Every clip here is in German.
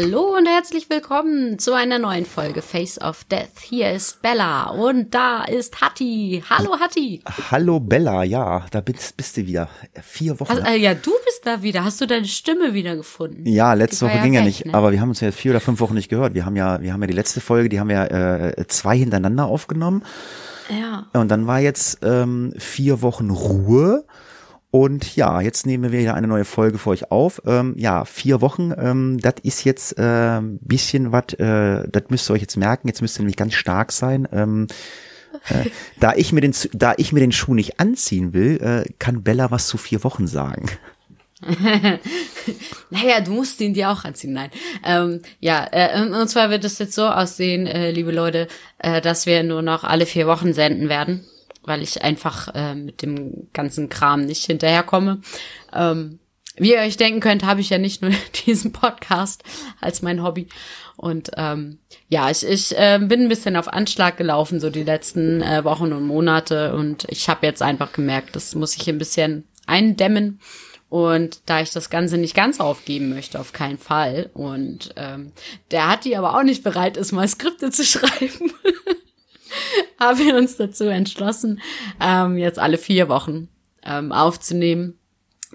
Hallo und herzlich willkommen zu einer neuen Folge Face of Death. Hier ist Bella und da ist Hatti. Hallo Hatti. Hallo Bella, ja, da bist, bist du wieder. Vier Wochen. Also, äh, ja, du bist da wieder. Hast du deine Stimme wieder gefunden? ja, letzte Woche ging ja nicht, ne? aber wir haben uns ja vier oder fünf Wochen nicht gehört. Wir haben ja, wir haben ja die letzte Folge, die haben wir äh, zwei hintereinander aufgenommen. Ja. Und dann war jetzt ähm, vier Wochen Ruhe. Und ja, jetzt nehmen wir wieder eine neue Folge für euch auf. Ähm, ja, vier Wochen, ähm, das ist jetzt äh, ein bisschen was, äh, das müsst ihr euch jetzt merken, jetzt müsst ihr nämlich ganz stark sein. Ähm, äh, da, ich mir den, da ich mir den Schuh nicht anziehen will, äh, kann Bella was zu vier Wochen sagen. Naja, du musst ihn dir auch anziehen. Nein. Ähm, ja, äh, und, und zwar wird es jetzt so aussehen, äh, liebe Leute, äh, dass wir nur noch alle vier Wochen senden werden, weil ich einfach äh, mit dem ganzen Kram nicht hinterherkomme. Ähm, wie ihr euch denken könnt, habe ich ja nicht nur diesen Podcast als mein Hobby. Und ähm, ja, ich, ich äh, bin ein bisschen auf Anschlag gelaufen, so die letzten äh, Wochen und Monate. Und ich habe jetzt einfach gemerkt, das muss ich ein bisschen eindämmen. Und da ich das Ganze nicht ganz aufgeben möchte, auf keinen Fall. Und ähm, der hat die aber auch nicht bereit ist, mal Skripte zu schreiben. haben wir uns dazu entschlossen, ähm, jetzt alle vier Wochen ähm, aufzunehmen,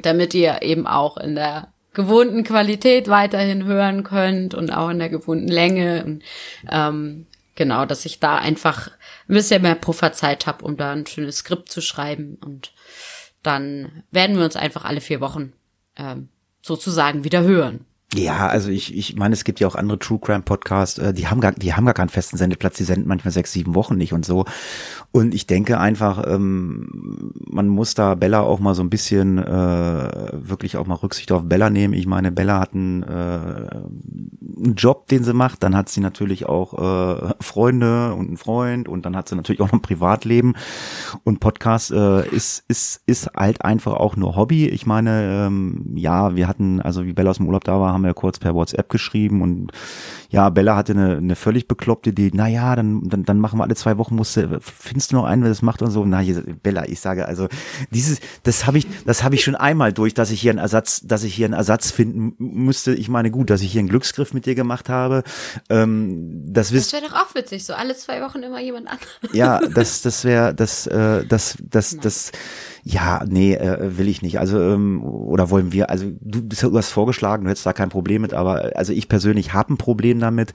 damit ihr eben auch in der gewohnten Qualität weiterhin hören könnt und auch in der gewohnten Länge. Und, ähm, genau, dass ich da einfach ein bisschen mehr Pufferzeit habe, um da ein schönes Skript zu schreiben. Und dann werden wir uns einfach alle vier Wochen ähm, sozusagen wieder hören. Ja, also ich, ich meine, es gibt ja auch andere True Crime Podcasts, äh, die haben gar, die haben gar keinen festen Sendeplatz, die senden manchmal sechs, sieben Wochen nicht und so. Und ich denke einfach, ähm, man muss da Bella auch mal so ein bisschen äh, wirklich auch mal Rücksicht auf Bella nehmen. Ich meine, Bella hat einen, äh, einen Job, den sie macht, dann hat sie natürlich auch äh, Freunde und einen Freund und dann hat sie natürlich auch noch ein Privatleben. Und Podcast äh, ist, ist, ist halt einfach auch nur Hobby. Ich meine, ähm, ja, wir hatten, also wie Bella aus dem Urlaub da war, haben wir kurz per WhatsApp geschrieben und ja, Bella hatte eine, eine völlig bekloppte Idee, na ja, dann, dann, dann machen wir alle zwei Wochen, musst du, findest du noch einen, wer das macht und so. Na, hier, Bella, ich sage, also dieses, das habe ich, das habe ich schon einmal durch, dass ich hier einen Ersatz, dass ich hier einen Ersatz finden müsste. Ich meine, gut, dass ich hier einen Glücksgriff mit dir gemacht habe. Ähm, das Das wäre doch auch witzig, so alle zwei Wochen immer jemand anderes. ja, das, das wäre, das, äh, das, das, das, ja, nee, äh, will ich nicht. Also, ähm, oder wollen wir, also du, du hast vorgeschlagen, du hättest da kein Problem mit, aber also ich persönlich habe ein Problem damit.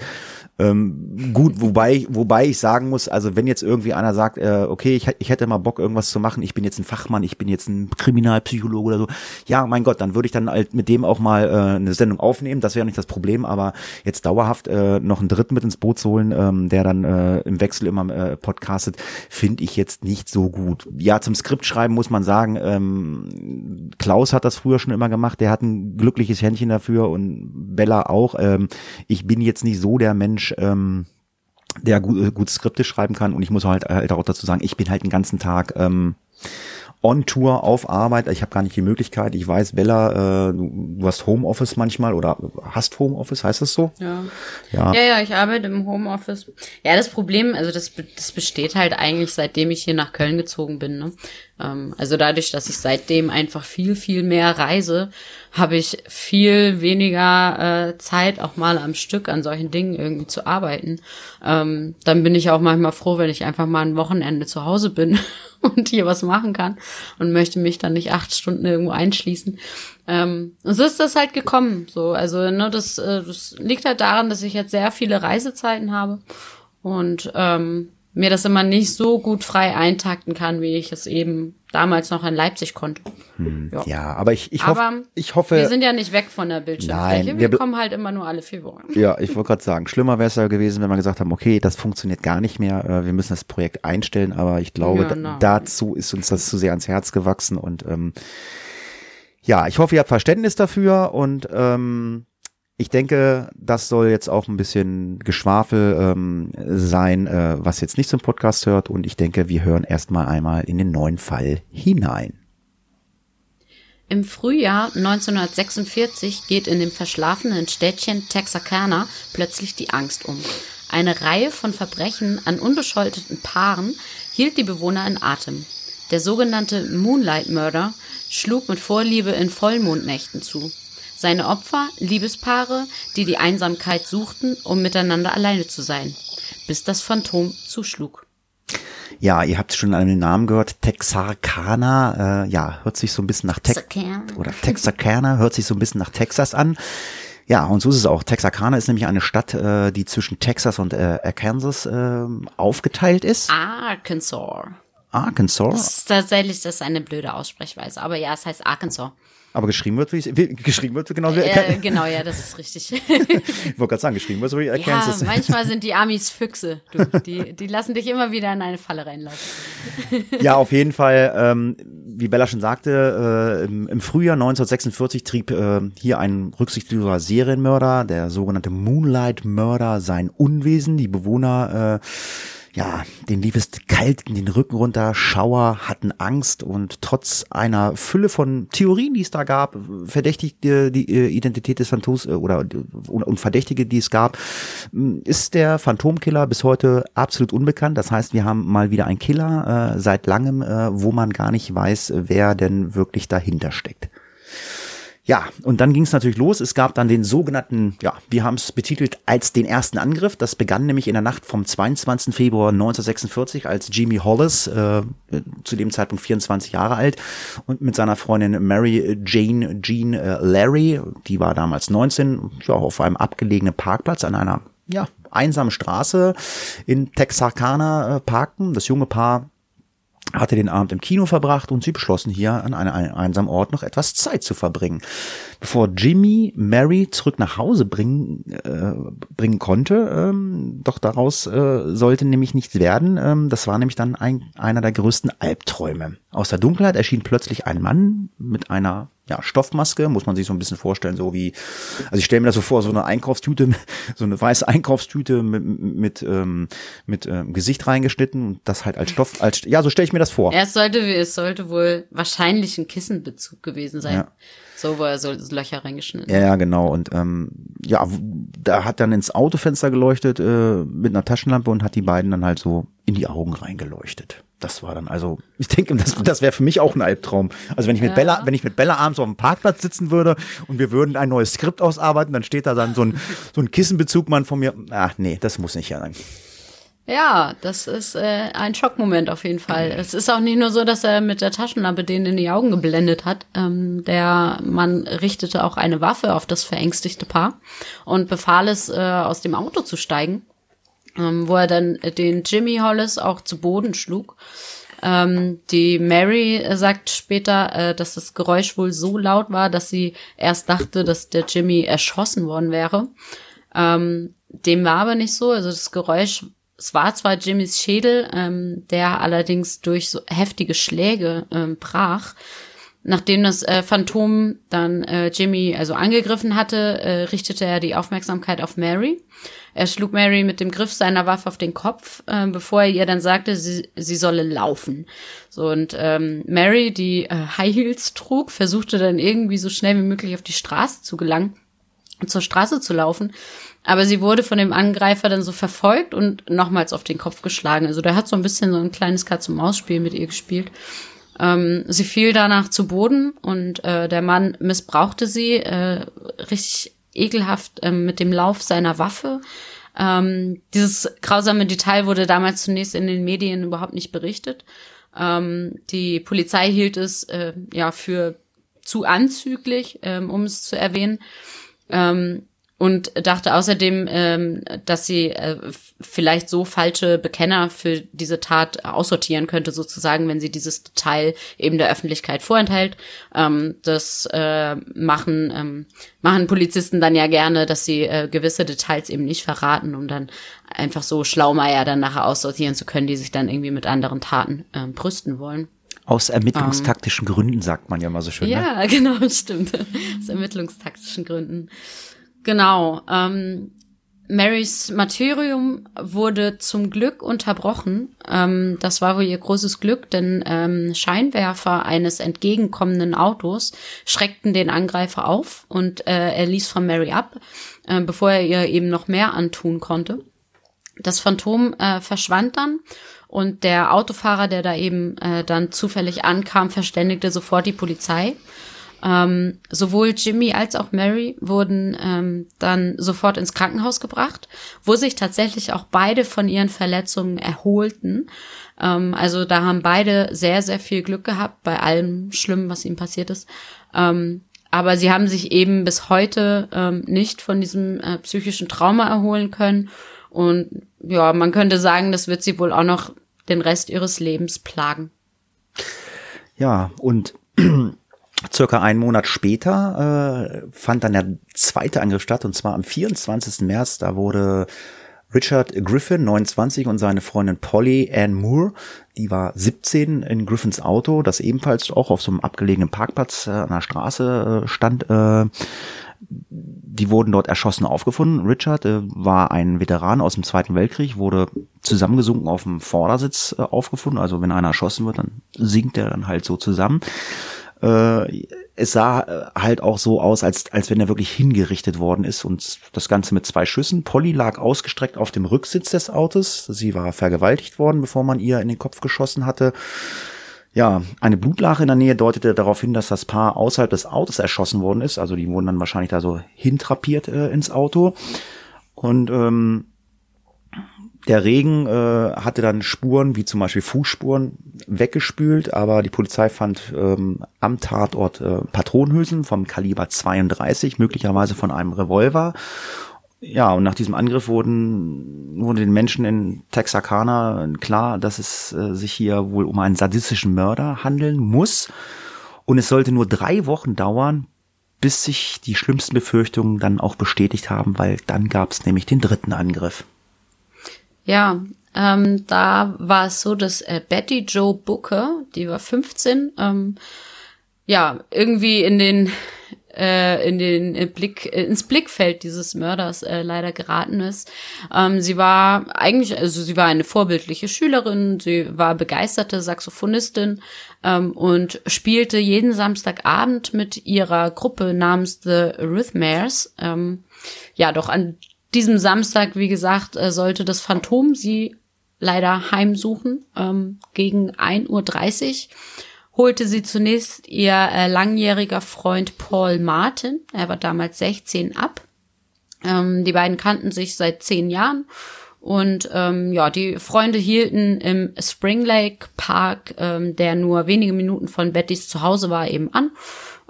Ähm, gut, wobei, wobei ich sagen muss, also wenn jetzt irgendwie einer sagt, äh, okay, ich, ich hätte mal Bock, irgendwas zu machen, ich bin jetzt ein Fachmann, ich bin jetzt ein Kriminalpsychologe oder so, ja, mein Gott, dann würde ich dann halt mit dem auch mal äh, eine Sendung aufnehmen, das wäre nicht das Problem, aber jetzt dauerhaft äh, noch einen Dritten mit ins Boot zu holen, ähm, der dann äh, im Wechsel immer äh, podcastet, finde ich jetzt nicht so gut. Ja, zum Skript schreiben muss man sagen, ähm, Klaus hat das früher schon immer gemacht, der hat ein glückliches Händchen dafür und Bella auch. Ähm, ich bin jetzt nicht so der Mensch, ähm, der gut, äh, gut Skripte schreiben kann und ich muss halt, halt auch dazu sagen, ich bin halt den ganzen Tag ähm, on Tour auf Arbeit. Ich habe gar nicht die Möglichkeit. Ich weiß, Bella, äh, du, du hast Homeoffice manchmal oder hast Homeoffice, heißt das so? Ja. Ja. Ja, ja, ich arbeite im Homeoffice. Ja, das Problem, also das, das besteht halt eigentlich, seitdem ich hier nach Köln gezogen bin. Ne? Ähm, also dadurch, dass ich seitdem einfach viel, viel mehr reise, habe ich viel weniger äh, Zeit, auch mal am Stück an solchen Dingen irgendwie zu arbeiten. Ähm, dann bin ich auch manchmal froh, wenn ich einfach mal ein Wochenende zu Hause bin und hier was machen kann und möchte mich dann nicht acht Stunden irgendwo einschließen. Ähm, so ist das halt gekommen. So, also ne, das, äh, das liegt halt daran, dass ich jetzt sehr viele Reisezeiten habe und ähm, mir das immer nicht so gut frei eintakten kann, wie ich es eben damals noch in Leipzig konnte. Ja. Ja, aber ich, ich, hoff, Aber ich hoffe. Wir sind ja nicht weg von der Bildschirmfläche. Nein, wir wir kommen halt immer nur alle vier Wochen. Ja, ich wollte gerade sagen, schlimmer wäre es ja gewesen, wenn wir gesagt haben, okay, das funktioniert gar nicht mehr, äh, wir müssen das Projekt einstellen, aber ich glaube, Ja, da, dazu ist uns das zu sehr ans Herz gewachsen und ähm, ja, ich hoffe, ihr habt Verständnis dafür und ähm, Ich denke, das soll jetzt auch ein bisschen Geschwafel ähm, sein, äh, was jetzt nicht zum Podcast hört. Und ich denke, wir hören erstmal einmal in den neuen Fall hinein. Im Frühjahr 1946 geht in dem verschlafenen Städtchen Texarkana plötzlich die Angst um. Eine Reihe von Verbrechen an unbescholteten Paaren hielt die Bewohner in Atem. Der sogenannte Moonlight Murder schlug mit Vorliebe in Vollmondnächten zu. Seine Opfer Liebespaare, die die Einsamkeit suchten, um miteinander alleine zu sein, bis das Phantom zuschlug. Ja, ihr habt schon einen Namen gehört, Texarkana, äh, ja, hört sich so ein bisschen nach Tex oder Texarkana, hört sich so ein bisschen nach Texas an. Ja, und so ist es auch. Texarkana ist nämlich eine Stadt, äh, die zwischen Texas und äh, Arkansas äh, aufgeteilt ist. Arkansas. Arkansas. Das ist tatsächlich das ist eine blöde Aussprechweise, aber ja, es heißt Arkansas. Aber geschrieben wird, wie, wie geschrieben wird genau wie Äh, genau, ja, das ist richtig. Ich wollte gerade sagen, geschrieben wird so wie ja, Arkansas. manchmal sind die Amis Füchse. Du, die, die lassen dich immer wieder in eine Falle reinlaufen. Ja, auf jeden Fall, ähm, wie Bella schon sagte, äh, im, im Frühjahr 1946 trieb äh, hier ein rücksichtsloser Serienmörder, der sogenannte Moonlight Murder, sein Unwesen. Die Bewohner, äh, ja, denen lief es kalt in den Rücken runter, Schauer, hatten Angst und trotz einer Fülle von Theorien, die es da gab, verdächtigte die äh, Identität des Phantoms äh, oder und, Verdächtige, die es gab, ist der Phantomkiller bis heute absolut unbekannt. Das heißt, wir haben mal wieder einen Killer äh, seit langem, äh, wo man gar nicht weiß, wer denn wirklich dahinter steckt. Ja, und dann ging es natürlich los. Es gab dann den sogenannten, ja, wir haben es betitelt als den ersten Angriff. Das begann nämlich in der Nacht vom 22. Februar 1946, als Jimmy Hollis, äh, zu dem Zeitpunkt 24 Jahre alt, und mit seiner Freundin Mary Jane Jean äh, Larry, die war damals 19, ja, auf einem abgelegenen Parkplatz an einer, ja, einsamen Straße in Texarkana äh, parkten. Das junge Paar hatte den Abend im Kino verbracht und sie beschlossen hier an einem einsamen Ort noch etwas Zeit zu verbringen. Bevor Jimmy Mary zurück nach Hause bringen, äh, bringen konnte, ähm, doch daraus äh, sollte nämlich nichts werden. Ähm, das war nämlich dann ein, einer der größten Albträume. Aus der Dunkelheit erschien plötzlich ein Mann mit einer ja, Stoffmaske, muss man sich so ein bisschen vorstellen, so wie, also ich stelle mir das so vor, so eine Einkaufstüte, so eine weiße Einkaufstüte mit, mit, ähm, mit ähm, Gesicht reingeschnitten und das halt als Stoff, als, ja, so stelle ich mir das vor. Ja, es sollte, es sollte wohl wahrscheinlich ein Kissenbezug gewesen sein. Ja. So, wo er so Löcher reingeschnitten Ja, ja, genau. Und ähm, ja, da hat dann ins Autofenster geleuchtet äh, mit einer Taschenlampe und hat die beiden dann halt so in die Augen reingeleuchtet. Das war dann also, ich denke, das, das wäre für mich auch ein Albtraum. Also wenn ich mit Ja. Bella, wenn ich mit Bella abends auf dem Parkplatz sitzen würde und wir würden ein neues Skript ausarbeiten, dann steht da dann so ein so ein Kissenbezugmann von mir. Ach nee, das muss nicht sein. Ja, das ist äh, ein Schockmoment auf jeden Fall. Es ist auch nicht nur so, dass er mit der Taschenlampe denen in die Augen geblendet hat. Ähm, der Mann richtete auch eine Waffe auf das verängstigte Paar und befahl es, äh, aus dem Auto zu steigen, ähm, wo er dann den Jimmy Hollis auch zu Boden schlug. Ähm, die Mary äh, sagt später, äh, dass das Geräusch wohl so laut war, dass sie erst dachte, dass der Jimmy erschossen worden wäre. Ähm, dem war aber nicht so. Also das Geräusch, es war zwar Jimmys Schädel, ähm, der allerdings durch so heftige Schläge ähm, brach. Nachdem das äh, Phantom dann äh, Jimmy also angegriffen hatte, äh, richtete er die Aufmerksamkeit auf Mary. Er schlug Mary mit dem Griff seiner Waffe auf den Kopf, äh, bevor er ihr dann sagte, sie, sie solle laufen. So und ähm, Mary, die äh, High Heels trug, versuchte dann irgendwie so schnell wie möglich auf die Straße zu gelangen, zur Straße zu laufen. Aber sie wurde von dem Angreifer dann so verfolgt und nochmals auf den Kopf geschlagen. Also der hat so ein bisschen so ein kleines Katz-und-Maus-Spiel mit ihr gespielt. Ähm, sie fiel danach zu Boden und äh, der Mann missbrauchte sie äh, richtig ekelhaft ähm, mit dem Lauf seiner Waffe. Ähm, dieses grausame Detail wurde damals zunächst in den Medien überhaupt nicht berichtet. Ähm, die Polizei hielt es äh, ja für zu anzüglich, ähm, um es zu erwähnen. Ähm, und dachte außerdem, ähm, dass sie äh, vielleicht so falsche Bekenner für diese Tat aussortieren könnte, sozusagen, wenn sie dieses Detail eben der Öffentlichkeit vorenthält. Ähm, das äh, machen, ähm, machen Polizisten dann ja gerne, dass sie äh, gewisse Details eben nicht verraten, um dann einfach so Schlaumeier dann nachher aussortieren zu können, die sich dann irgendwie mit anderen Taten ähm, brüsten wollen. Aus ermittlungstaktischen Gründen sagt man ja mal so schön. Ne? Ja, genau, stimmt. Aus ermittlungstaktischen Gründen. Genau. Ähm, Marys Martyrium wurde zum Glück unterbrochen. Ähm, das war wohl ihr großes Glück, denn ähm, Scheinwerfer eines entgegenkommenden Autos schreckten den Angreifer auf und äh, er ließ von Mary ab, äh, bevor er ihr eben noch mehr antun konnte. Das Phantom äh, verschwand dann und der Autofahrer, der da eben äh, dann zufällig ankam, verständigte sofort die Polizei. Ähm, sowohl Jimmy als auch Mary wurden ähm, dann sofort ins Krankenhaus gebracht, wo sich tatsächlich auch beide von ihren Verletzungen erholten. Ähm, also da haben beide sehr, sehr viel Glück gehabt bei allem Schlimmen, was ihnen passiert ist. Ähm, aber sie haben sich eben bis heute ähm, nicht von diesem äh, psychischen Trauma erholen können. Und ja, man könnte sagen, das wird sie wohl auch noch den Rest ihres Lebens plagen. Ja, und Circa einen Monat später äh, fand dann der zweite Angriff statt, und zwar am 24. März. Da wurde Richard Griffin, 29, und seine Freundin Polly Ann Moore, die war 17, in Griffins Auto, das ebenfalls auch auf so einem abgelegenen Parkplatz äh, an der Straße äh, stand. Äh, die wurden dort erschossen aufgefunden. Richard äh, war ein Veteran aus dem Zweiten Weltkrieg, wurde zusammengesunken auf dem Vordersitz äh, aufgefunden. Also wenn einer erschossen wird, dann sinkt er dann halt so zusammen. Äh, es sah äh, halt auch so aus, als, als wenn er wirklich hingerichtet worden ist und das Ganze mit zwei Schüssen. Polly lag ausgestreckt auf dem Rücksitz des Autos. Sie war vergewaltigt worden, bevor man ihr in den Kopf geschossen hatte. Ja, eine Blutlache in der Nähe deutete darauf hin, dass das Paar außerhalb des Autos erschossen worden ist. Also die wurden dann wahrscheinlich da so hintrapiert äh, ins Auto. Und ähm, der Regen äh, hatte dann Spuren, wie zum Beispiel Fußspuren, weggespült, aber die Polizei fand ähm, am Tatort äh, Patronenhülsen vom Kaliber 32, möglicherweise von einem Revolver. Ja, und nach diesem Angriff wurden, wurde den Menschen in Texarkana klar, dass es äh, sich hier wohl um einen sadistischen Mörder handeln muss. Und es sollte nur drei Wochen dauern, bis sich die schlimmsten Befürchtungen dann auch bestätigt haben, weil dann gab es nämlich den dritten Angriff. Ja, ähm, da war es so, dass äh, Betty Joe Booker, die war 15, ähm, ja, irgendwie in den äh, in den äh, Blick äh, ins Blickfeld dieses Mörders äh, leider geraten ist. Ähm, sie war eigentlich, also sie war eine vorbildliche Schülerin, sie war begeisterte Saxophonistin ähm, und spielte jeden Samstagabend mit ihrer Gruppe namens The Rhythmares. Ähm, ja, doch an diesem Samstag, wie gesagt, äh, sollte das Phantom sie leider heimsuchen. Ähm, gegen 1.30 Uhr holte sie zunächst ihr äh, langjähriger Freund Paul Martin, er war damals 16, ab. Ähm, die beiden kannten sich seit zehn Jahren und ähm, ja, die Freunde hielten im Spring Lake Park, ähm, der nur wenige Minuten von Bettys Zuhause war, eben an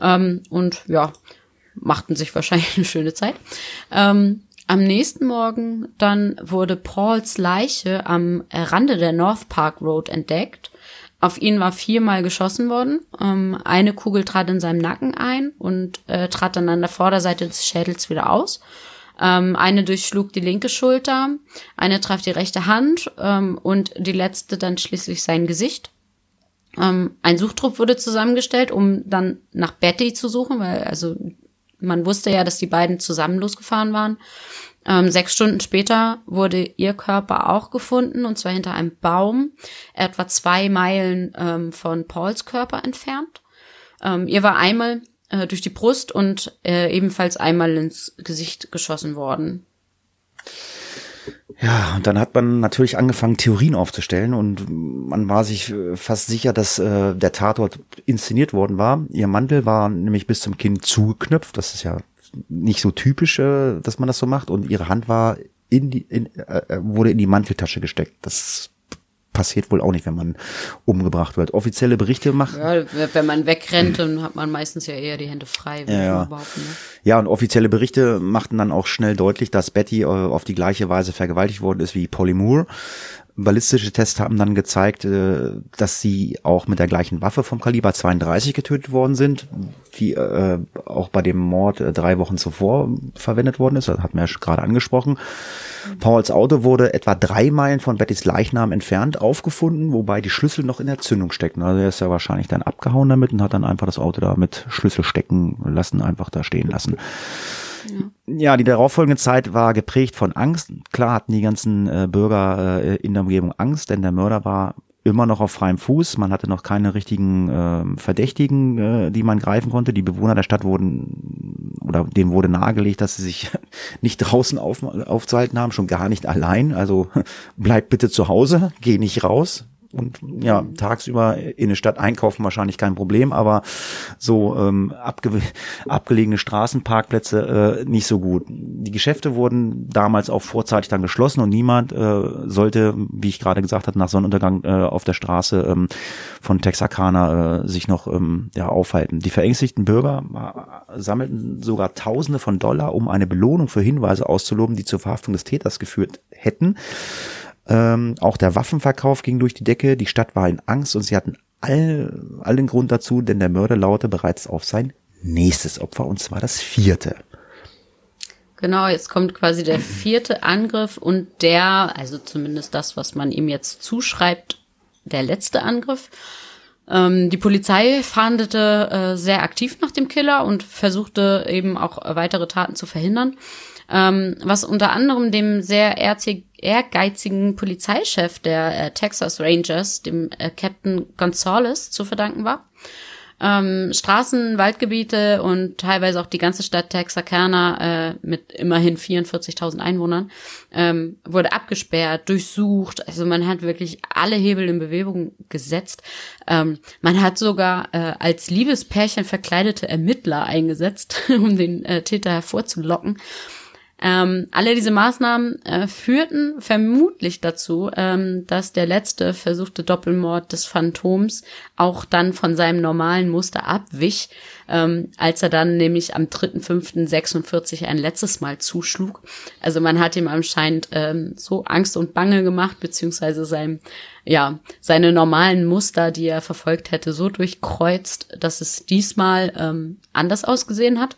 ähm, und ja, machten sich wahrscheinlich eine schöne Zeit. Ähm, am nächsten Morgen dann wurde Pauls Leiche am Rande der North Park Road entdeckt. Auf ihn war viermal geschossen worden. Ähm, eine Kugel trat in seinem Nacken ein und äh, trat dann an der Vorderseite des Schädels wieder aus. Ähm, eine durchschlug die linke Schulter, eine traf die rechte Hand ähm, und die letzte dann schließlich sein Gesicht. Ein Suchtrupp wurde zusammengestellt, um dann nach Betty zu suchen, weil also man wusste ja, dass die beiden zusammen losgefahren waren. Ähm, sechs Stunden später wurde ihr Körper auch gefunden, und zwar hinter einem Baum, etwa zwei Meilen ähm, von Pauls Körper entfernt. Ähm, ihr war einmal äh, durch die Brust und äh, ebenfalls einmal ins Gesicht geschossen worden. Ja, und dann hat man natürlich angefangen, Theorien aufzustellen und man war sich äh, fast sicher, dass äh, der Tatort inszeniert worden war. Ihr Mantel war nämlich bis zum Kinn zugeknöpft. Das ist ja nicht so typisch, äh, dass man das so macht. Und ihre Hand war in die, in, äh, äh, wurde in die Manteltasche gesteckt. Das passiert wohl auch nicht, wenn man umgebracht wird. Offizielle Berichte machen. Ja, wenn man wegrennt, dann hat man meistens ja eher die Hände frei. Ja, ja. ja, und offizielle Berichte machten dann auch schnell deutlich, dass Betty äh, auf die gleiche Weise vergewaltigt worden ist wie Polly Moore. Ballistische Tests haben dann gezeigt, äh, dass sie auch mit der gleichen Waffe vom Kaliber 32 getötet worden sind, die äh, auch bei dem Mord äh, drei Wochen zuvor verwendet worden ist. Das hat man ja gerade angesprochen. Pauls Auto wurde etwa drei Meilen von Bettys Leichnam entfernt aufgefunden, wobei die Schlüssel noch in der Zündung steckten. Also er ist ja wahrscheinlich dann abgehauen damit und hat dann einfach das Auto da mit Schlüssel stecken lassen, einfach da stehen lassen. Ja, die darauffolgende Zeit war geprägt von Angst. Klar hatten die ganzen äh, Bürger äh, in der Umgebung Angst, denn der Mörder war immer noch auf freiem Fuß. Man hatte noch keine richtigen äh, Verdächtigen, äh, die man greifen konnte. Die Bewohner der Stadt wurden oder denen wurde nahegelegt, dass sie sich nicht draußen auf, aufzuhalten haben, schon gar nicht allein. Also bleib bitte zu Hause, geh nicht raus, und ja, tagsüber in eine Stadt einkaufen wahrscheinlich kein Problem, aber so ähm, abge abgelegene Straßenparkplätze äh, nicht so gut. Die Geschäfte wurden damals auch vorzeitig dann geschlossen und niemand äh, sollte, wie ich gerade gesagt habe, nach Sonnenuntergang äh, auf der Straße ähm, von Texarkana äh, sich noch ähm, ja, aufhalten. Die verängstigten Bürger äh, sammelten sogar Tausende von Dollar, um eine Belohnung für Hinweise auszuloben, die zur Verhaftung des Täters geführt hätten. Ähm, auch der Waffenverkauf ging durch die Decke. Die Stadt war in Angst und sie hatten all, allen Grund dazu, denn der Mörder laute bereits auf sein nächstes Opfer und zwar das vierte. Genau, jetzt kommt quasi der vierte Angriff und der, also zumindest das, was man ihm jetzt zuschreibt, der letzte Angriff. Ähm, die Polizei fahndete äh, sehr aktiv nach dem Killer und versuchte eben auch weitere Taten zu verhindern ähm, was unter anderem dem sehr ehrgeizigen Polizeichef der äh, Texas Rangers, dem äh, Captain Gonzales, zu verdanken war. Ähm, Straßen, Waldgebiete und teilweise auch die ganze Stadt Texarkana äh, mit immerhin 44.000 Einwohnern ähm, wurde abgesperrt, durchsucht. Also man hat wirklich alle Hebel in Bewegung gesetzt. Ähm, man hat sogar äh, als Liebespärchen verkleidete Ermittler eingesetzt, um den äh, Täter hervorzulocken. Ähm, alle diese Maßnahmen äh, führten vermutlich dazu, ähm, dass der letzte versuchte Doppelmord des Phantoms auch dann von seinem normalen Muster abwich, ähm, als er dann nämlich am 3.5.46 ein letztes Mal zuschlug. Also man hat ihm anscheinend ähm, so Angst und Bange gemacht, beziehungsweise sein, ja, seine normalen Muster, die er verfolgt hätte, so durchkreuzt, dass es diesmal ähm, anders ausgesehen hat.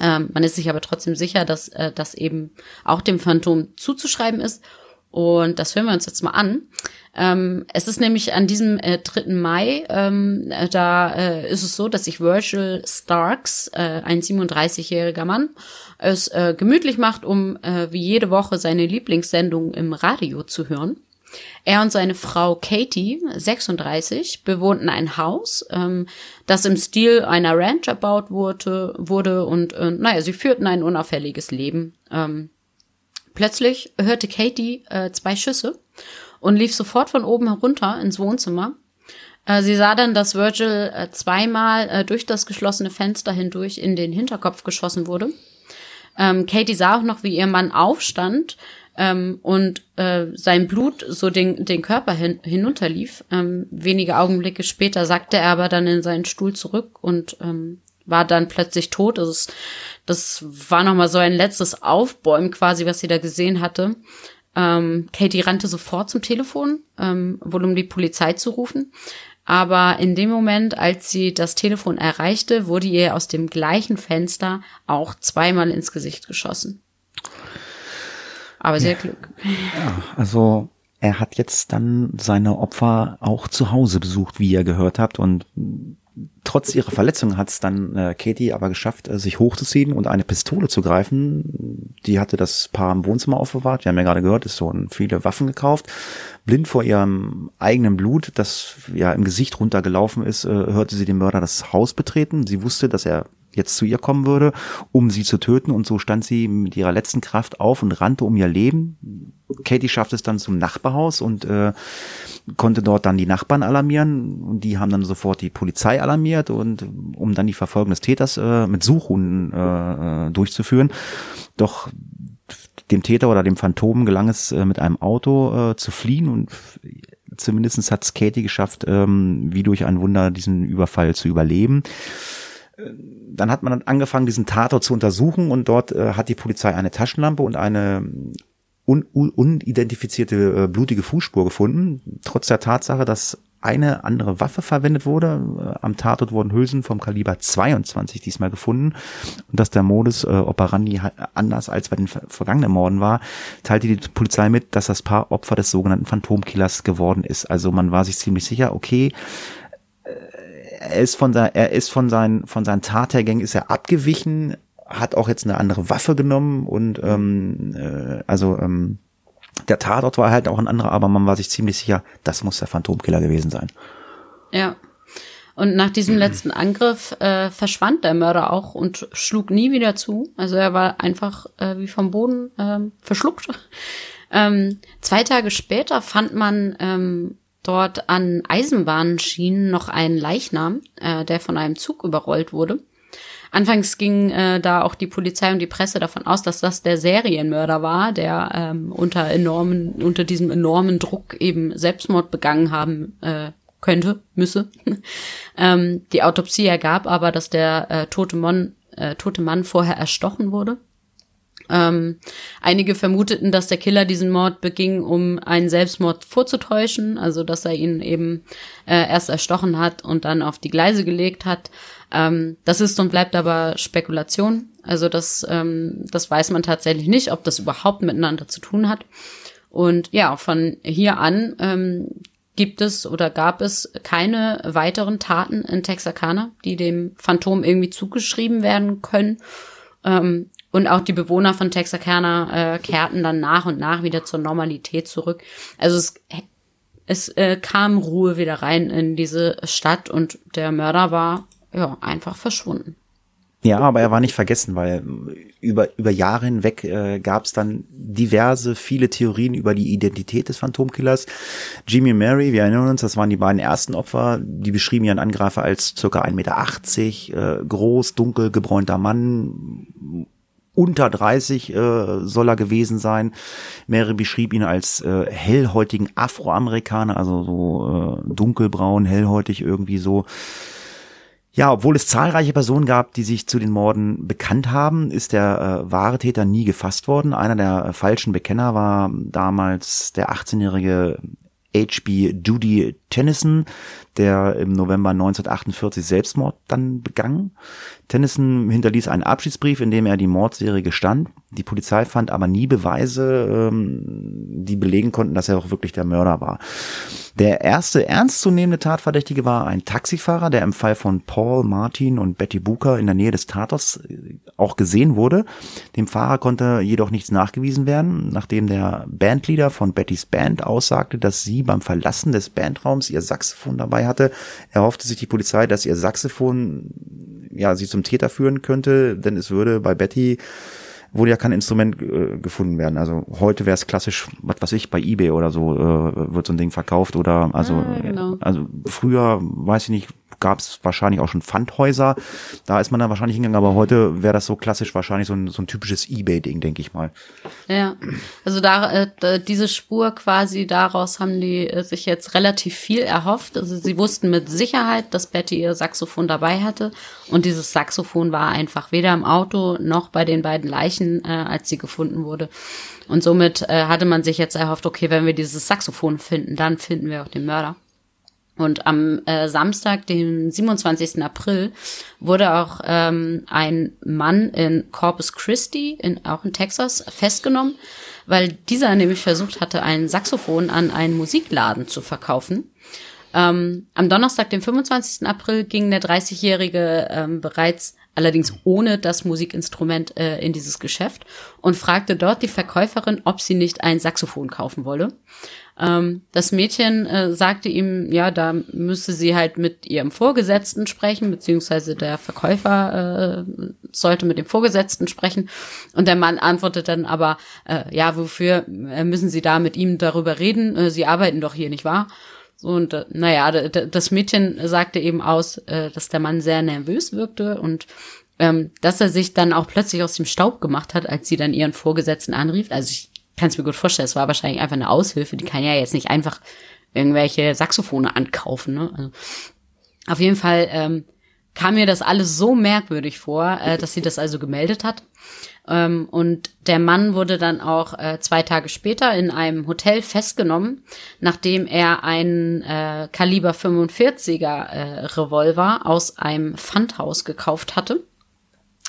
Ähm, man ist sich aber trotzdem sicher, dass äh, das eben auch dem Phantom zuzuschreiben ist. Und das hören wir uns jetzt mal an. Ähm, es ist nämlich an diesem äh, 3. Mai, ähm, äh, da äh, ist es so, dass sich Virgil Starks, äh, ein 37-jähriger Mann, es äh, gemütlich macht, um äh, wie jede Woche seine Lieblingssendung im Radio zu hören. Er und seine Frau Katie, 36, bewohnten ein Haus, ähm, das im Stil einer Ranch erbaut wurde, wurde und äh, naja, sie führten ein unauffälliges Leben. Ähm, plötzlich hörte Katie äh, zwei Schüsse und lief sofort von oben herunter ins Wohnzimmer. Äh, sie sah dann, dass Virgil äh, zweimal äh, durch das geschlossene Fenster hindurch in den Hinterkopf geschossen wurde. Ähm, Katie sah auch noch, wie ihr Mann aufstand, ähm, und äh, sein Blut so den, den Körper hin, hinunterlief. Ähm, wenige Augenblicke später sackte er aber dann in seinen Stuhl zurück und ähm, war dann plötzlich tot. Also es, das war nochmal so ein letztes Aufbäumen quasi, was sie da gesehen hatte. Ähm, Katie rannte sofort zum Telefon, ähm, wohl um die Polizei zu rufen. Aber in dem Moment, als sie das Telefon erreichte, wurde ihr aus dem gleichen Fenster auch zweimal ins Gesicht geschossen. Aber sehr. Glück. Ja, also er hat jetzt dann seine Opfer auch zu Hause besucht, wie ihr gehört habt. Und trotz ihrer Verletzung hat es dann äh, Katie aber geschafft, äh, sich hochzuziehen und eine Pistole zu greifen. Die hatte das Paar im Wohnzimmer aufbewahrt. Wir haben ja gerade gehört, ist so viele Waffen gekauft. Blind vor ihrem eigenen Blut, das ja im Gesicht runtergelaufen ist, äh, hörte sie den Mörder das Haus betreten. Sie wusste, dass er jetzt zu ihr kommen würde, um sie zu töten. Und so stand sie mit ihrer letzten Kraft auf und rannte um ihr Leben. Katie schafft es dann zum Nachbarhaus und äh, konnte dort dann die Nachbarn alarmieren. Und die haben dann sofort die Polizei alarmiert und um dann die Verfolgung des Täters äh, mit Suchhunden äh, äh durchzuführen. Doch dem Täter oder dem Phantom gelang es äh, mit einem Auto äh, zu fliehen und zumindestens hat Katie geschafft, ähm, wie durch ein Wunder diesen Überfall zu überleben dann hat man angefangen, diesen Tatort zu untersuchen und dort äh, hat die Polizei eine Taschenlampe und eine un unidentifizierte äh, blutige Fußspur gefunden, trotz der Tatsache, dass eine andere Waffe verwendet wurde. Äh, am Tatort wurden Hülsen vom Kaliber 22 diesmal gefunden und dass der Modus äh, operandi anders als bei den vergangenen Morden war, teilte die Polizei mit, dass das Paar Opfer des sogenannten Phantomkillers geworden ist. Also man war sich ziemlich sicher, okay, er ist von, sein, er ist von seinen, von seinen Tathergängen ist er abgewichen, hat auch jetzt eine andere Waffe genommen und ähm, äh, also ähm, der Tatort war halt auch ein anderer, aber man war sich ziemlich sicher, das muss der Phantomkiller gewesen sein. Ja. Und nach diesem letzten Angriff äh, verschwand der Mörder auch und schlug nie wieder zu. Also er war einfach äh, wie vom Boden äh, verschluckt. Ähm, zwei Tage später fand man ähm, dort an Eisenbahnschienen noch einen Leichnam, äh, der von einem Zug überrollt wurde. Anfangs ging äh, da auch die Polizei und die Presse davon aus, dass das der Serienmörder war, der ähm, unter enormen, unter diesem enormen Druck eben Selbstmord begangen haben äh, könnte, müsse. ähm, die Autopsie ergab aber, dass der äh, tote, Mann, äh, tote Mann vorher erstochen wurde. Ähm, einige vermuteten, dass der Killer diesen Mord beging, um einen Selbstmord vorzutäuschen, also dass er ihn eben äh, erst erstochen hat und dann auf die Gleise gelegt hat. Ähm, das ist und bleibt aber Spekulation. Also das, ähm, das weiß man tatsächlich nicht, ob das überhaupt miteinander zu tun hat. Und ja, von hier an ähm, gibt es oder gab es keine weiteren Taten in Texarkana, die dem Phantom irgendwie zugeschrieben werden können. Ähm, und auch die Bewohner von Texarkana äh, kehrten dann nach und nach wieder zur Normalität zurück. Also es, es äh, kam Ruhe wieder rein in diese Stadt und der Mörder war ja einfach verschwunden. Ja, aber er war nicht vergessen, weil über, über Jahre hinweg äh, gab es dann diverse, viele Theorien über die Identität des Phantomkillers. Jimmy und Mary, wir erinnern uns, das waren die beiden ersten Opfer, die beschrieben ihren Angreifer als circa 1,80 Meter, äh, groß, dunkel, gebräunter Mann, unter 30 äh, soll er gewesen sein. Mary beschrieb ihn als äh, hellhäutigen Afroamerikaner, also so äh, dunkelbraun, hellhäutig irgendwie so. Ja, obwohl es zahlreiche Personen gab, die sich zu den Morden bekannt haben, ist der äh, wahre Täter nie gefasst worden. Einer der äh, falschen Bekenner war damals der 18-jährige H.B. Doody Tennyson, der im November 1948 Selbstmord dann begangen. Tennyson hinterließ einen Abschiedsbrief, in dem er die Mordserie gestand. Die Polizei fand aber nie Beweise, ähm, die belegen konnten, dass er auch wirklich der Mörder war. Der erste ernstzunehmende Tatverdächtige war ein Taxifahrer, der im Fall von Paul Martin und Betty Booker in der Nähe des Tatorts äh, auch gesehen wurde. Dem Fahrer konnte jedoch nichts nachgewiesen werden, nachdem der Bandleader von Bettys Band aussagte, dass sie beim Verlassen des Bandraums ihr Saxophon dabei hatte, erhoffte sich die Polizei, dass ihr Saxophon ja sie zum Täter führen könnte, denn es würde bei Betty wurde ja kein Instrument äh, gefunden werden. Also heute wäre es klassisch, was weiß ich, bei eBay oder so äh, wird so ein Ding verkauft oder also ah, genau. also früher weiß ich nicht, gab es wahrscheinlich auch schon Pfandhäuser. Da ist man dann wahrscheinlich hingegangen, aber heute wäre das so klassisch wahrscheinlich so ein, so ein typisches Ebay-Ding, denke ich mal. Ja, also da äh, diese Spur quasi daraus haben die äh, sich jetzt relativ viel erhofft. Also sie wussten mit Sicherheit, dass Betty ihr Saxophon dabei hatte und dieses Saxophon war einfach weder im Auto noch bei den beiden Leichen, äh, als sie gefunden wurde. Und somit äh, hatte man sich jetzt erhofft, okay, wenn wir dieses Saxophon finden, dann finden wir auch den Mörder. Und am äh, Samstag, den 27. April, wurde auch ähm, ein Mann in Corpus Christi, in, auch in Texas, festgenommen, weil dieser nämlich versucht hatte, ein Saxophon an einen Musikladen zu verkaufen. Ähm, am Donnerstag, den 25. April, ging der 30-Jährige ähm, bereits allerdings ohne das Musikinstrument äh, in dieses Geschäft und fragte dort die Verkäuferin, ob sie nicht ein Saxophon kaufen wolle. Ähm, das Mädchen äh, sagte ihm, ja, da müsste sie halt mit ihrem Vorgesetzten sprechen, beziehungsweise der Verkäufer äh, sollte mit dem Vorgesetzten sprechen. Und der Mann antwortet dann aber, äh, ja, wofür äh, müssen Sie da mit ihm darüber reden? Äh, sie arbeiten doch hier, nicht wahr? Und äh, naja, das Mädchen sagte eben aus, äh, dass der Mann sehr nervös wirkte und ähm, dass er sich dann auch plötzlich aus dem Staub gemacht hat, als sie dann ihren Vorgesetzten anrief. Also ich kann es mir gut vorstellen, es war wahrscheinlich einfach eine Aushilfe, die kann ja jetzt nicht einfach irgendwelche Saxophone ankaufen. Ne? Also, auf jeden Fall ähm, kam mir das alles so merkwürdig vor, äh, dass sie das also gemeldet hat. Ähm, und der Mann wurde dann auch äh, zwei Tage später in einem Hotel festgenommen, nachdem er einen äh, Kaliber 45er äh, Revolver aus einem Pfandhaus gekauft hatte.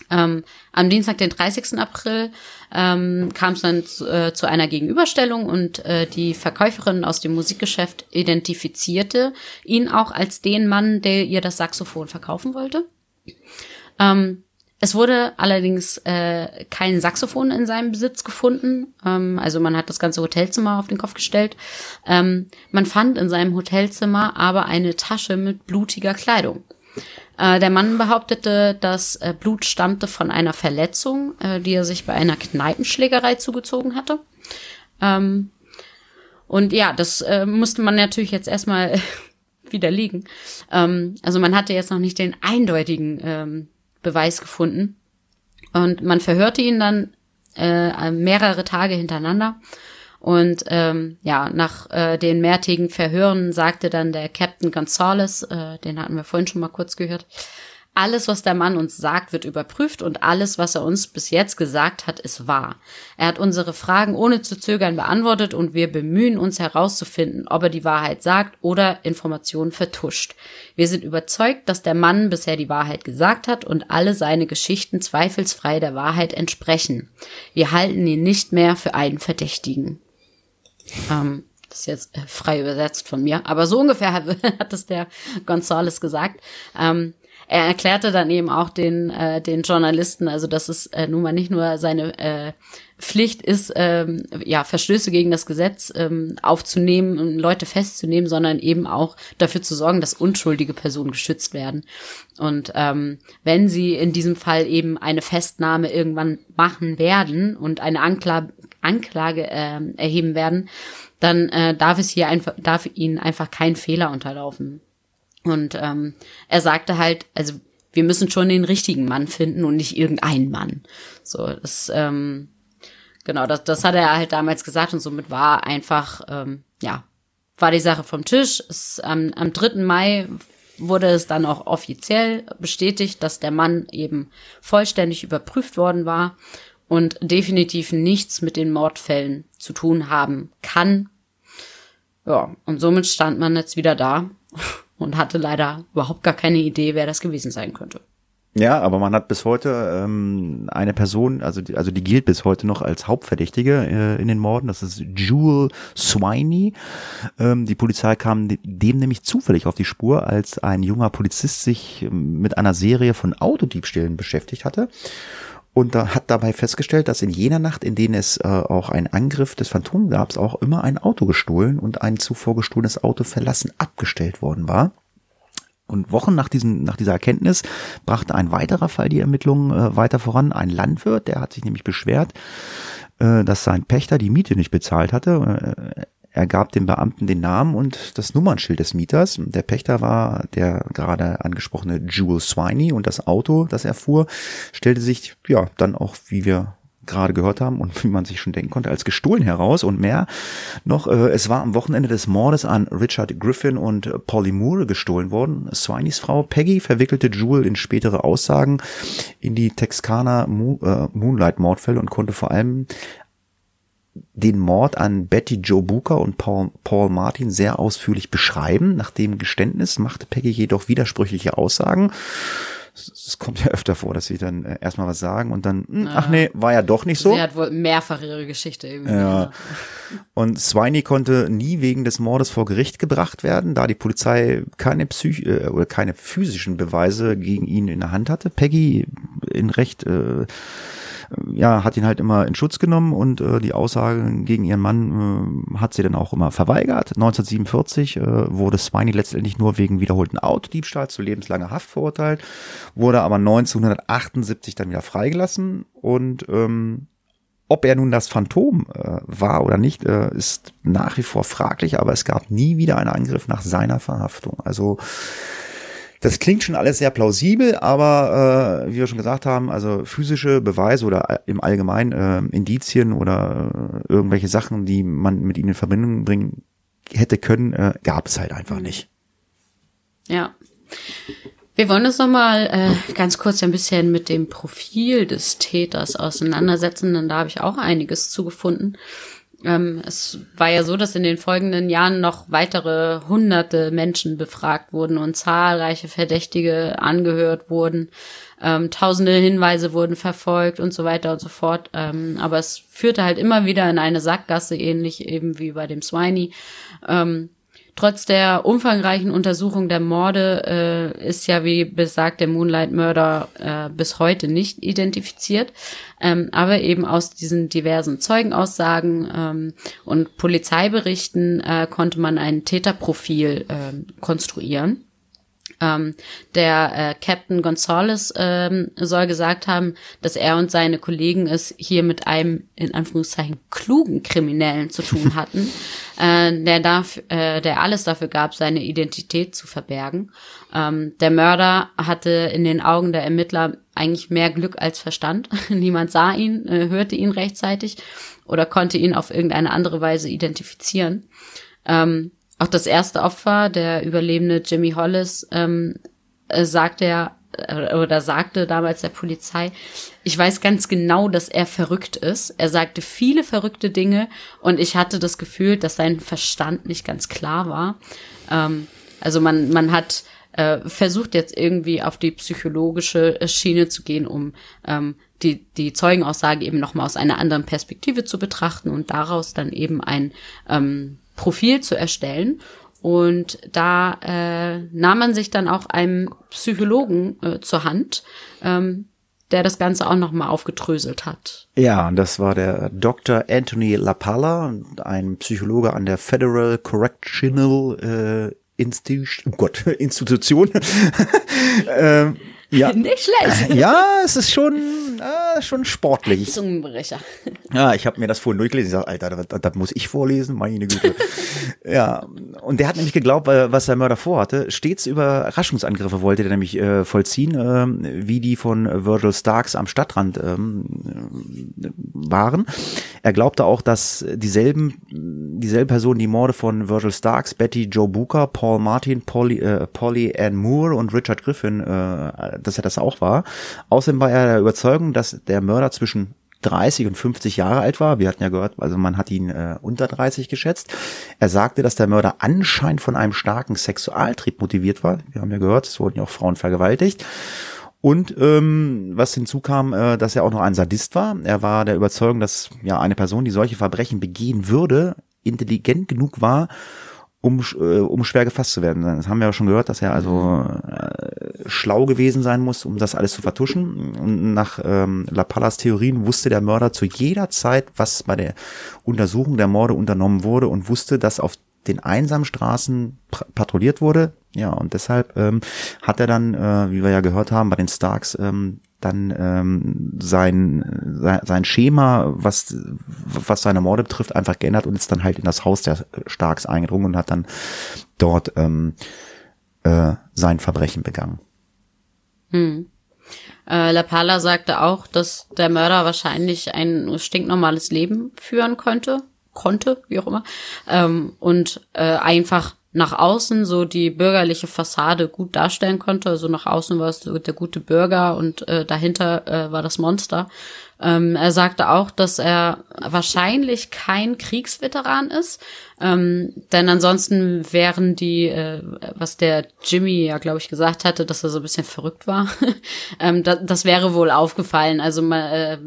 Ähm, am Dienstag, den 30. April, ähm, kam es dann zu, äh, zu, einer Gegenüberstellung und äh, die Verkäuferin aus dem Musikgeschäft identifizierte ihn auch als den Mann, der ihr das Saxophon verkaufen wollte. Ähm, es wurde allerdings äh, kein Saxophon in seinem Besitz gefunden. Ähm, also man hat das ganze Hotelzimmer auf den Kopf gestellt. Ähm, man fand in seinem Hotelzimmer aber eine Tasche mit blutiger Kleidung. Äh, der Mann behauptete, dass äh, Blut stammte von einer Verletzung, äh, die er sich bei einer Kneipenschlägerei zugezogen hatte. Ähm, und ja, das äh, musste man natürlich jetzt erstmal widerlegen. Ähm, also man hatte jetzt noch nicht den eindeutigen ähm, Beweis gefunden. Und man verhörte ihn dann äh, mehrere Tage hintereinander. Und ähm, ja, nach äh, den mehrtägigen Verhören sagte dann der Captain Gonzales, äh, den hatten wir vorhin schon mal kurz gehört, alles, was der Mann uns sagt, wird überprüft und alles, was er uns bis jetzt gesagt hat, ist wahr. Er hat unsere Fragen ohne zu zögern beantwortet und wir bemühen uns herauszufinden, ob er die Wahrheit sagt oder Informationen vertuscht. Wir sind überzeugt, dass der Mann bisher die Wahrheit gesagt hat und alle seine Geschichten zweifelsfrei der Wahrheit entsprechen. Wir halten ihn nicht mehr für einen Verdächtigen. Ähm, das ist jetzt äh, frei übersetzt von mir, aber so ungefähr hat, hat es der Gonzales gesagt. Ähm, er erklärte dann eben auch den, äh, den Journalisten, also dass es äh, nun mal nicht nur seine äh, Pflicht ist, ähm, ja, Verstöße gegen das Gesetz ähm, aufzunehmen und Leute festzunehmen, sondern eben auch dafür zu sorgen, dass unschuldige Personen geschützt werden. Und ähm, wenn sie in diesem Fall eben eine Festnahme irgendwann machen werden und eine Ankla Anklage äh, erheben werden, dann äh, darf es hier einfach, darf ihnen einfach kein Fehler unterlaufen. Und ähm, er sagte halt, also wir müssen schon den richtigen Mann finden und nicht irgendeinen Mann. So, das, ähm, genau, das, das hat er halt damals gesagt und somit war einfach, ähm, ja, war die Sache vom Tisch. Es, am, am 3. Mai wurde es dann auch offiziell bestätigt, dass der Mann eben vollständig überprüft worden war und definitiv nichts mit den Mordfällen zu tun haben kann. Ja, und somit stand man jetzt wieder da und hatte leider überhaupt gar keine Idee, wer das gewesen sein könnte. Ja, aber man hat bis heute ähm, eine Person, also die, also die gilt bis heute noch als Hauptverdächtige äh, in den Morden. Das ist Jewel Swiney. Ähm, die Polizei kam dem nämlich zufällig auf die Spur, als ein junger Polizist sich ähm, mit einer Serie von Autodiebstählen beschäftigt hatte und da hat dabei festgestellt, dass in jener Nacht, in denen es äh, auch einen Angriff des Phantom gab, auch immer ein Auto gestohlen und ein zuvor gestohlenes Auto verlassen abgestellt worden war. Und Wochen nach, diesem, nach dieser Erkenntnis brachte ein weiterer Fall die Ermittlungen äh, weiter voran. Ein Landwirt, der hat sich nämlich beschwert, äh, dass sein Pächter die Miete nicht bezahlt hatte. Er gab dem Beamten den Namen und das Nummernschild des Mieters. Der Pächter war der gerade angesprochene Jewel Swiney und das Auto, das er fuhr, stellte sich ja dann auch, wie wir gerade gehört haben und wie man sich schon denken konnte, als gestohlen heraus und mehr noch. Äh, es war am Wochenende des Mordes an Richard Griffin und Polly Moore gestohlen worden. Swineys Frau Peggy verwickelte Jewel in spätere Aussagen in die Texaner Mo äh, Moonlight-Mordfälle und konnte vor allem den Mord an Betty Joe Booker und Paul, Paul Martin sehr ausführlich beschreiben. Nach dem Geständnis machte Peggy jedoch widersprüchliche Aussagen. Es kommt ja öfter vor, dass sie dann äh, erstmal was sagen und dann, mh, hm, ach nee, war ja doch nicht so. Sie hat wohl mehrfach ihre Geschichte irgendwie. Ja. Und Swiney konnte nie wegen des Mordes vor Gericht gebracht werden, da die Polizei keine Psych äh, oder keine physischen Beweise gegen ihn in der Hand hatte. Peggy in recht äh, ja, hat ihn halt immer in Schutz genommen und äh, die Aussage gegen ihren Mann äh, hat sie dann auch immer verweigert. 1947 äh, wurde Swiney letztendlich nur wegen wiederholten Autodiebstahl zu lebenslanger Haft verurteilt, wurde aber 1978 dann wieder freigelassen und ähm, ob er nun das Phantom äh, war oder nicht, äh, ist nach wie vor fraglich, aber es gab nie wieder einen Angriff nach seiner Verhaftung. Also das klingt schon alles sehr plausibel, aber äh, wie wir schon gesagt haben, also physische Beweise oder im Allgemeinen äh, Indizien oder äh, irgendwelche Sachen, die man mit ihnen in Verbindung bringen hätte können, äh, gab es halt einfach nicht. Ja. Wir wollen uns nochmal äh, ganz kurz ein bisschen mit dem Profil des Täters auseinandersetzen, denn da habe ich auch einiges zugefunden. Ähm, es war ja so, dass in den folgenden Jahren noch weitere hunderte Menschen befragt wurden und zahlreiche Verdächtige angehört wurden. Ähm, tausende Hinweise wurden verfolgt und so weiter und so fort. Ähm, aber es führte halt immer wieder in eine Sackgasse, ähnlich eben wie bei dem Swiney. Ähm, Trotz der umfangreichen Untersuchung der Morde äh, ist ja, wie besagt, der Moonlight Murder äh, bis heute nicht identifiziert. Ähm, aber eben aus diesen diversen Zeugenaussagen ähm, und Polizeiberichten äh, konnte man ein Täterprofil äh, konstruieren. Ähm, der äh, Captain Gonzales ähm, soll gesagt haben, dass er und seine Kollegen es hier mit einem in Anführungszeichen klugen Kriminellen zu tun hatten, äh, der, darf, äh, der alles dafür gab, seine Identität zu verbergen. Ähm, der Mörder hatte in den Augen der Ermittler eigentlich mehr Glück als Verstand. Niemand sah ihn, äh, hörte ihn rechtzeitig oder konnte ihn auf irgendeine andere Weise identifizieren. Ähm, auch das erste Opfer, der überlebende Jimmy Hollis, ähm, äh, sagte ja äh, oder sagte damals der Polizei, ich weiß ganz genau, dass er verrückt ist. Er sagte viele verrückte Dinge und ich hatte das Gefühl, dass sein Verstand nicht ganz klar war. Ähm, also man, man hat äh, versucht jetzt irgendwie auf die psychologische Schiene zu gehen, um ähm, die, die Zeugenaussage eben nochmal aus einer anderen Perspektive zu betrachten und daraus dann eben ein ähm, Profil zu erstellen. Und da äh, nahm man sich dann auch einen Psychologen äh, zur Hand, ähm, der das Ganze auch nochmal aufgedröselt hat. Ja, und das war der Dr. Anthony LaPalla, ein Psychologe an der Federal Correctional äh, Institution, oh Gott, Institution. ähm, ja. Nicht schlecht. Ja, es ist schon, äh, schon sportlich. Zungenbrecher. Ja, ich habe mir das vorhin durchgelesen. Ich sag, Alter, das, das muss ich vorlesen, meine Güte. ja, und der hat nämlich geglaubt, was der Mörder vorhatte. Stets Überraschungsangriffe wollte der nämlich äh, vollziehen, äh, wie die von Virgil Starks am Stadtrand ähm, waren. Er glaubte auch, dass dieselben, dieselbe Person die Morde von Virgil Starks, Betty Joe Booker, Paul Martin, Polly, äh, Polly Ann Moore und Richard Griffin äh, dass er das auch war. Außerdem war er der Überzeugung, dass der Mörder zwischen 30 und 50 Jahre alt war. Wir hatten ja gehört, also man hat ihn äh, unter 30 geschätzt. Er sagte, dass der Mörder anscheinend von einem starken Sexualtrieb motiviert war. Wir haben ja gehört, es wurden ja auch Frauen vergewaltigt. Und ähm, was hinzukam, äh, dass er auch noch ein Sadist war. Er war der Überzeugung, dass ja eine Person, die solche Verbrechen begehen würde, intelligent genug war, um, äh, um schwer gefasst zu werden. Das haben wir ja schon gehört, dass er also äh, schlau gewesen sein muss, um das alles zu vertuschen. Und nach ähm, La Pallas Theorien wusste der Mörder zu jeder Zeit, was bei der Untersuchung der Morde unternommen wurde und wusste, dass auf den einsamen Straßen patrouilliert wurde. Ja, und deshalb ähm, hat er dann, äh, wie wir ja gehört haben, bei den Starks ähm, dann ähm, sein, sein, sein Schema, was, was seine Morde betrifft, einfach geändert und ist dann halt in das Haus der Starks eingedrungen und hat dann dort ähm, äh, sein Verbrechen begangen. Hm. Äh, La Pala sagte auch, dass der Mörder wahrscheinlich ein stinknormales Leben führen könnte, konnte, wie auch immer, ähm, und äh, einfach nach außen so die bürgerliche Fassade gut darstellen konnte. Also nach außen war es der gute Bürger und äh, dahinter äh, war das Monster. Ähm, er sagte auch, dass er wahrscheinlich kein Kriegsveteran ist, ähm, denn ansonsten wären die, äh, was der Jimmy ja, glaube ich, gesagt hatte, dass er so ein bisschen verrückt war, ähm, da, das wäre wohl aufgefallen. Also äh,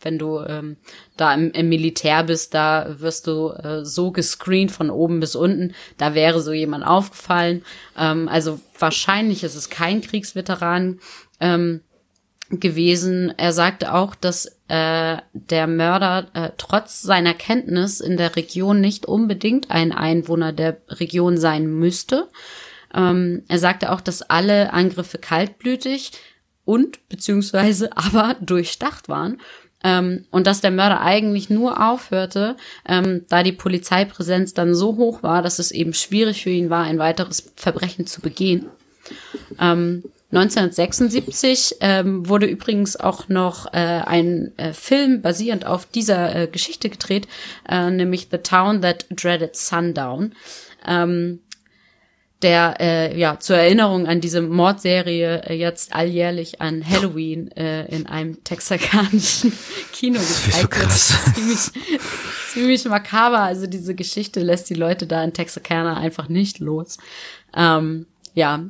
wenn du ähm, da im, im Militär bist, da wirst du äh, so gescreent von oben bis unten, da wäre so jemand aufgefallen. Ähm, also wahrscheinlich ist es kein Kriegsveteran. Ähm, gewesen. Er sagte auch, dass äh, der Mörder äh, trotz seiner Kenntnis in der Region nicht unbedingt ein Einwohner der Region sein müsste. Ähm, er sagte auch, dass alle Angriffe kaltblütig und beziehungsweise aber durchdacht waren. Ähm, und dass der Mörder eigentlich nur aufhörte, ähm, da die Polizeipräsenz dann so hoch war, dass es eben schwierig für ihn war, ein weiteres Verbrechen zu begehen. Ähm, 1976 ähm, wurde übrigens auch noch äh, ein äh, Film basierend auf dieser äh, Geschichte gedreht, äh, nämlich The Town That Dreaded Sundown. Ähm, der äh, ja zur Erinnerung an diese Mordserie äh, jetzt alljährlich an Halloween äh, in einem texakanischen Kino gezeigt so wird. Ziemlich, ziemlich makaber. Also diese Geschichte lässt die Leute da in Texarkana einfach nicht los. Ähm, ja,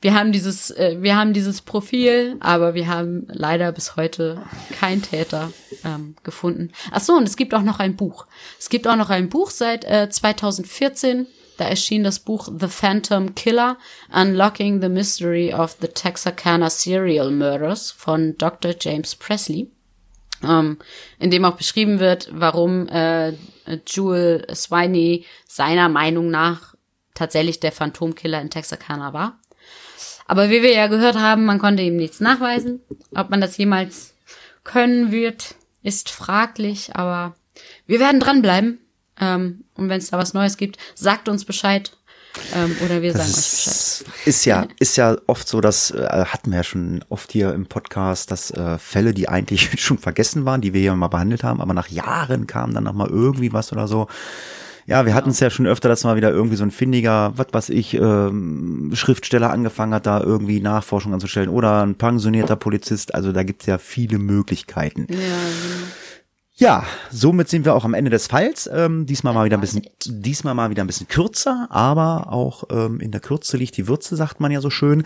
wir haben dieses, äh, wir haben dieses Profil, aber wir haben leider bis heute keinen Täter ähm, gefunden. Ach so, und es gibt auch noch ein Buch. Es gibt auch noch ein Buch seit äh, 2014 Da erschien das Buch The Phantom Killer, Unlocking the Mystery of the Texarkana Serial Murders von Dr. James Presley, ähm, in dem auch beschrieben wird, warum äh, Jewel Swiney seiner Meinung nach tatsächlich der Phantomkiller in Texarkana war. Aber wie wir ja gehört haben, man konnte ihm nichts nachweisen. Ob man das jemals können wird, ist fraglich, aber wir werden dranbleiben. Ähm, und wenn es da was Neues gibt, sagt uns Bescheid. Ähm, oder wir sagen euch Bescheid. Ist ja, ist ja oft so, dass äh, hatten wir ja schon oft hier im Podcast, dass äh, Fälle, die eigentlich schon vergessen waren, die wir ja mal behandelt haben, aber nach Jahren kam dann noch mal irgendwie was oder so. Ja, wir hatten es ja schon öfter, dass mal wieder irgendwie so ein findiger, was weiß ich, ähm, Schriftsteller angefangen hat, da irgendwie Nachforschung anzustellen oder ein pensionierter Polizist. Also da gibt's ja viele Möglichkeiten. Ja, genau. Ja, somit sind wir auch am Ende des Falls. Ähm, diesmal mal wieder ein bisschen, diesmal mal wieder ein bisschen kürzer, aber auch ähm, in der Kürze liegt die Würze, sagt man ja so schön.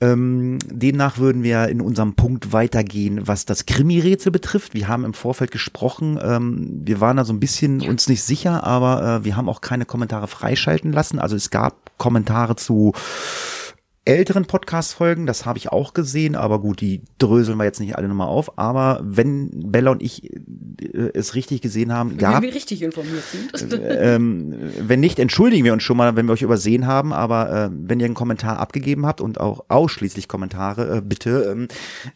Ähm, demnach würden wir in unserem Punkt weitergehen, was das Krimi-Rätsel betrifft. Wir haben im Vorfeld gesprochen, ähm, wir waren da so ein bisschen uns nicht sicher, aber äh, wir haben auch keine Kommentare freischalten lassen. Also es gab Kommentare zu älteren Podcast-Folgen, das habe ich auch gesehen, aber gut, die dröseln wir jetzt nicht alle nochmal auf. Aber wenn Bella und ich äh, es richtig gesehen haben, gab, Wenn wir richtig informiert sind. ähm, wenn nicht, entschuldigen wir uns schon mal, wenn wir euch übersehen haben, aber äh, wenn ihr einen Kommentar abgegeben habt und auch ausschließlich Kommentare, äh, bitte, ähm,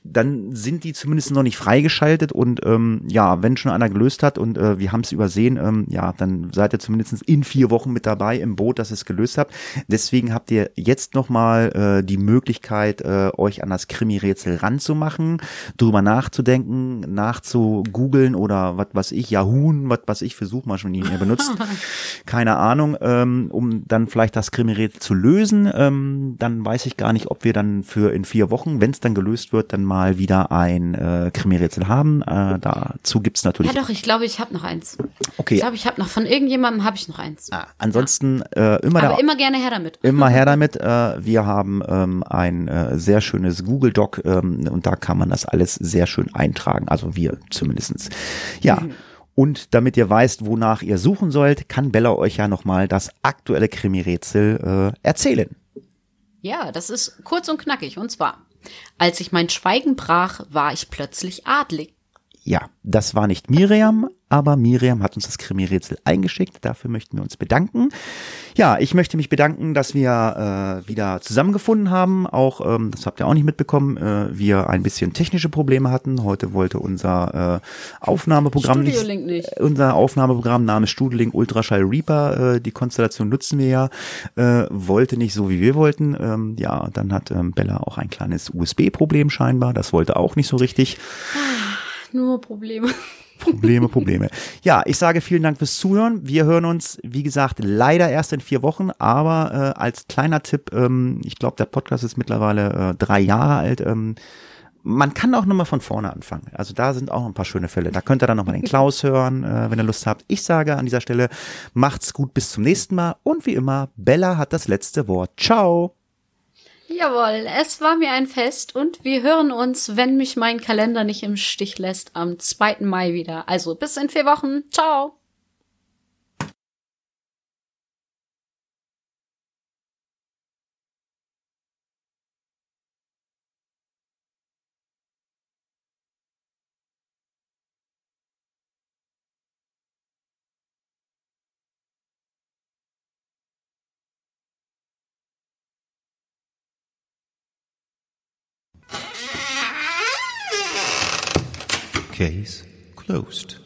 dann sind die zumindest noch nicht freigeschaltet und ähm, ja, wenn schon einer gelöst hat und äh, wir haben es übersehen, ähm, ja, dann seid ihr zumindest in vier Wochen mit dabei im Boot, dass ihr es gelöst habt. Deswegen habt ihr jetzt nochmal äh, die Möglichkeit, äh, euch an das Krimi-Rätsel ranzumachen, drüber nachzudenken, nachzugoogeln oder was weiß ich, Yahoo, was weiß ich für Suchmaschinen ihr benutzt. Keine Ahnung, ähm, um dann vielleicht das Krimi-Rätsel zu lösen. Ähm, dann weiß ich gar nicht, ob wir dann für in vier Wochen, wenn es dann gelöst wird, dann mal wieder ein äh, Krimi-Rätsel haben. Äh, dazu gibt's natürlich. Ja doch, ich glaube, ich habe noch eins. Okay. Ich glaube, ich habe noch von irgendjemandem habe ich noch eins. Ah, ansonsten äh, immer Aber da, immer gerne her damit. Immer her damit. Äh, wir haben ähm, ein äh, sehr schönes Google Doc ähm, und da kann man das alles sehr schön eintragen. Also wir zumindestens. Ja. Und damit ihr weißt, wonach ihr suchen sollt, kann Bella euch ja nochmal das aktuelle Krimi-Rätsel äh, erzählen. Ja, das ist kurz und knackig. Und zwar, als ich mein Schweigen brach, war ich plötzlich adlig. Ja, das war nicht Miriam, aber Miriam hat uns das Krimi-Rätsel eingeschickt. Dafür möchten wir uns bedanken. Ja, ich möchte mich bedanken, dass wir äh, wieder zusammengefunden haben. Auch, ähm, das habt ihr auch nicht mitbekommen, äh, wir ein bisschen technische Probleme hatten. Heute wollte unser äh, Aufnahmeprogramm Link nicht. Unser Aufnahmeprogramm namens Studio Link Ultraschall Reaper, äh, die Konstellation nutzen wir ja, äh, wollte nicht so, wie wir wollten. Ähm, ja, dann hat ähm, Bella auch ein kleines USB-Problem scheinbar. Das wollte auch nicht so richtig. Nur Probleme. Probleme, Probleme. Ja, ich sage vielen Dank fürs Zuhören. Wir hören uns, wie gesagt, leider erst in vier Wochen, aber äh, als kleiner Tipp, ähm, ich glaube, der Podcast ist mittlerweile äh, drei Jahre alt. Ähm, man kann auch nochmal von vorne anfangen. Also da sind auch ein paar schöne Fälle. Da könnt ihr dann nochmal den Klaus hören, äh, wenn ihr Lust habt. Ich sage an dieser Stelle, macht's gut, bis zum nächsten Mal. Und wie immer, Bella hat das letzte Wort. Ciao. Jawohl, es war mir ein Fest und wir hören uns, wenn mich mein Kalender nicht im Stich lässt, am 2. Mai wieder. Also bis in vier Wochen. Ciao. Case closed.